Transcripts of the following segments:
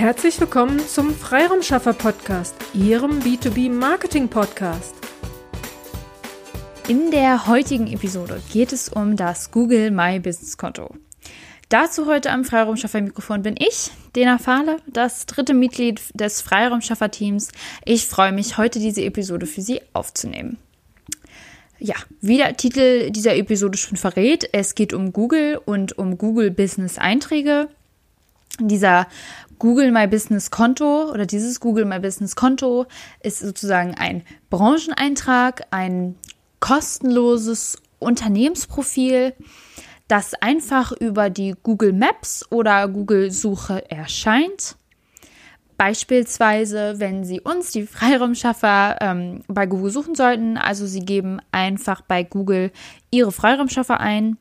Herzlich willkommen zum Freiraumschaffer Podcast, Ihrem B2B Marketing Podcast. In der heutigen Episode geht es um das Google My Business Konto. Dazu heute am Freiraumschaffer Mikrofon bin ich, Dena Fahle, das dritte Mitglied des Freiraumschaffer Teams. Ich freue mich, heute diese Episode für Sie aufzunehmen. Ja, wie der Titel dieser Episode schon verrät, es geht um Google und um Google Business Einträge. Dieser Google My Business Konto oder dieses Google My Business Konto ist sozusagen ein Brancheneintrag, ein kostenloses Unternehmensprofil, das einfach über die Google Maps oder Google Suche erscheint. Beispielsweise, wenn Sie uns, die Freiraumschaffer, ähm, bei Google suchen sollten, also Sie geben einfach bei Google Ihre Freiraumschaffer ein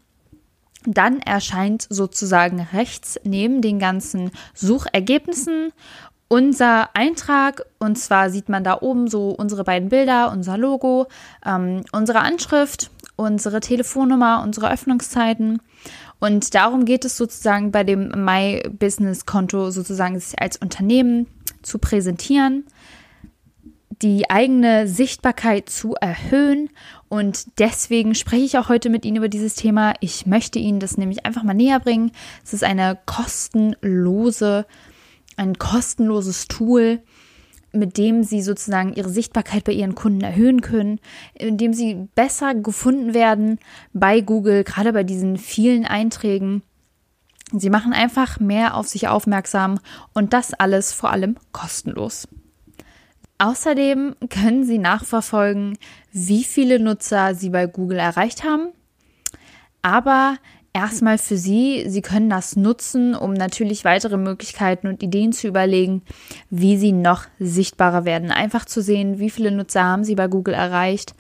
dann erscheint sozusagen rechts neben den ganzen Suchergebnissen unser Eintrag. Und zwar sieht man da oben so unsere beiden Bilder, unser Logo, ähm, unsere Anschrift, unsere Telefonnummer, unsere Öffnungszeiten. Und darum geht es sozusagen bei dem My Business Konto sozusagen sich als Unternehmen zu präsentieren die eigene Sichtbarkeit zu erhöhen. Und deswegen spreche ich auch heute mit Ihnen über dieses Thema. Ich möchte Ihnen das nämlich einfach mal näher bringen. Es ist eine kostenlose, ein kostenloses Tool, mit dem Sie sozusagen Ihre Sichtbarkeit bei Ihren Kunden erhöhen können, indem Sie besser gefunden werden bei Google, gerade bei diesen vielen Einträgen. Sie machen einfach mehr auf sich aufmerksam und das alles vor allem kostenlos. Außerdem können Sie nachverfolgen, wie viele Nutzer Sie bei Google erreicht haben. Aber erstmal für Sie, Sie können das nutzen, um natürlich weitere Möglichkeiten und Ideen zu überlegen, wie Sie noch sichtbarer werden. Einfach zu sehen, wie viele Nutzer haben Sie bei Google erreicht.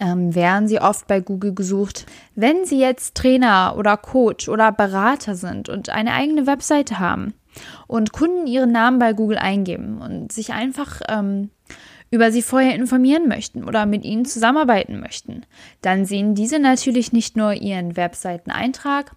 Ähm, werden Sie oft bei Google gesucht? Wenn Sie jetzt Trainer oder Coach oder Berater sind und eine eigene Webseite haben, und Kunden ihren Namen bei Google eingeben und sich einfach ähm, über sie vorher informieren möchten oder mit ihnen zusammenarbeiten möchten, dann sehen diese natürlich nicht nur ihren Webseiteneintrag,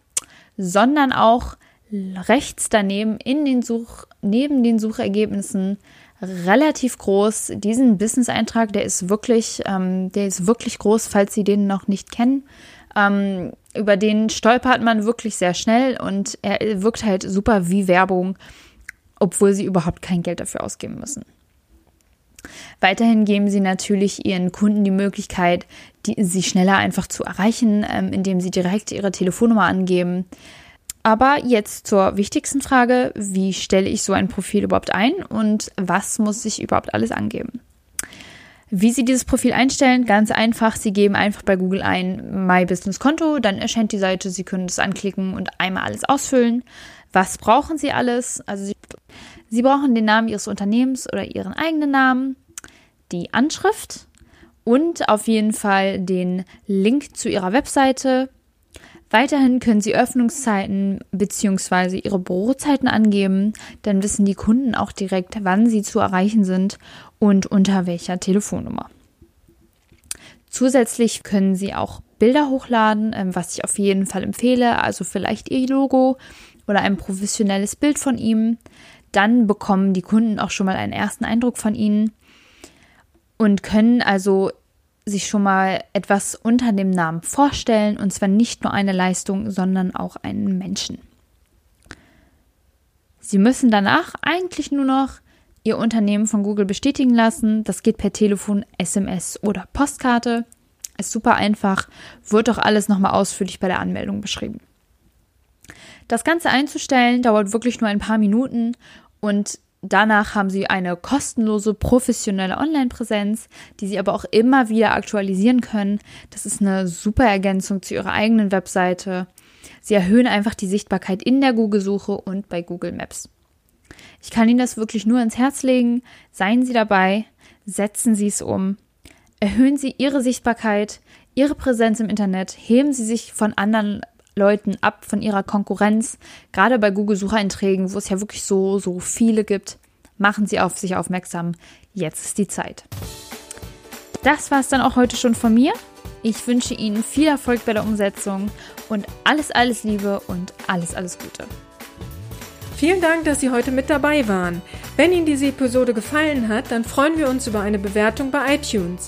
sondern auch rechts daneben in den Such neben den Suchergebnissen relativ groß diesen Business-Eintrag, der ist wirklich, ähm, der ist wirklich groß, falls Sie den noch nicht kennen. Ähm, über den stolpert man wirklich sehr schnell und er wirkt halt super wie Werbung, obwohl sie überhaupt kein Geld dafür ausgeben müssen. Weiterhin geben sie natürlich ihren Kunden die Möglichkeit, die, sie schneller einfach zu erreichen, ähm, indem sie direkt ihre Telefonnummer angeben. Aber jetzt zur wichtigsten Frage, wie stelle ich so ein Profil überhaupt ein und was muss ich überhaupt alles angeben? Wie Sie dieses Profil einstellen? Ganz einfach. Sie geben einfach bei Google ein My Business Konto, dann erscheint die Seite. Sie können es anklicken und einmal alles ausfüllen. Was brauchen Sie alles? Also Sie, Sie brauchen den Namen Ihres Unternehmens oder Ihren eigenen Namen, die Anschrift und auf jeden Fall den Link zu Ihrer Webseite. Weiterhin können Sie Öffnungszeiten bzw. Ihre Bürozeiten angeben, dann wissen die Kunden auch direkt, wann sie zu erreichen sind und unter welcher Telefonnummer. Zusätzlich können Sie auch Bilder hochladen, ähm, was ich auf jeden Fall empfehle, also vielleicht Ihr Logo oder ein professionelles Bild von ihm. Dann bekommen die Kunden auch schon mal einen ersten Eindruck von Ihnen und können also sich schon mal etwas unter dem Namen vorstellen und zwar nicht nur eine Leistung, sondern auch einen Menschen. Sie müssen danach eigentlich nur noch Ihr Unternehmen von Google bestätigen lassen. Das geht per Telefon, SMS oder Postkarte. Ist super einfach, wird auch alles nochmal ausführlich bei der Anmeldung beschrieben. Das Ganze einzustellen dauert wirklich nur ein paar Minuten und danach haben Sie eine kostenlose professionelle Online-Präsenz, die Sie aber auch immer wieder aktualisieren können. Das ist eine super Ergänzung zu Ihrer eigenen Webseite. Sie erhöhen einfach die Sichtbarkeit in der Google-Suche und bei Google Maps. Ich kann Ihnen das wirklich nur ins Herz legen. Seien Sie dabei, setzen Sie es um, erhöhen Sie Ihre Sichtbarkeit, Ihre Präsenz im Internet, heben Sie sich von anderen Leuten ab, von Ihrer Konkurrenz. Gerade bei Google-Sucheinträgen, wo es ja wirklich so, so viele gibt, machen Sie auf sich aufmerksam. Jetzt ist die Zeit. Das war es dann auch heute schon von mir. Ich wünsche Ihnen viel Erfolg bei der Umsetzung und alles, alles Liebe und alles, alles Gute. Vielen Dank, dass Sie heute mit dabei waren. Wenn Ihnen diese Episode gefallen hat, dann freuen wir uns über eine Bewertung bei iTunes.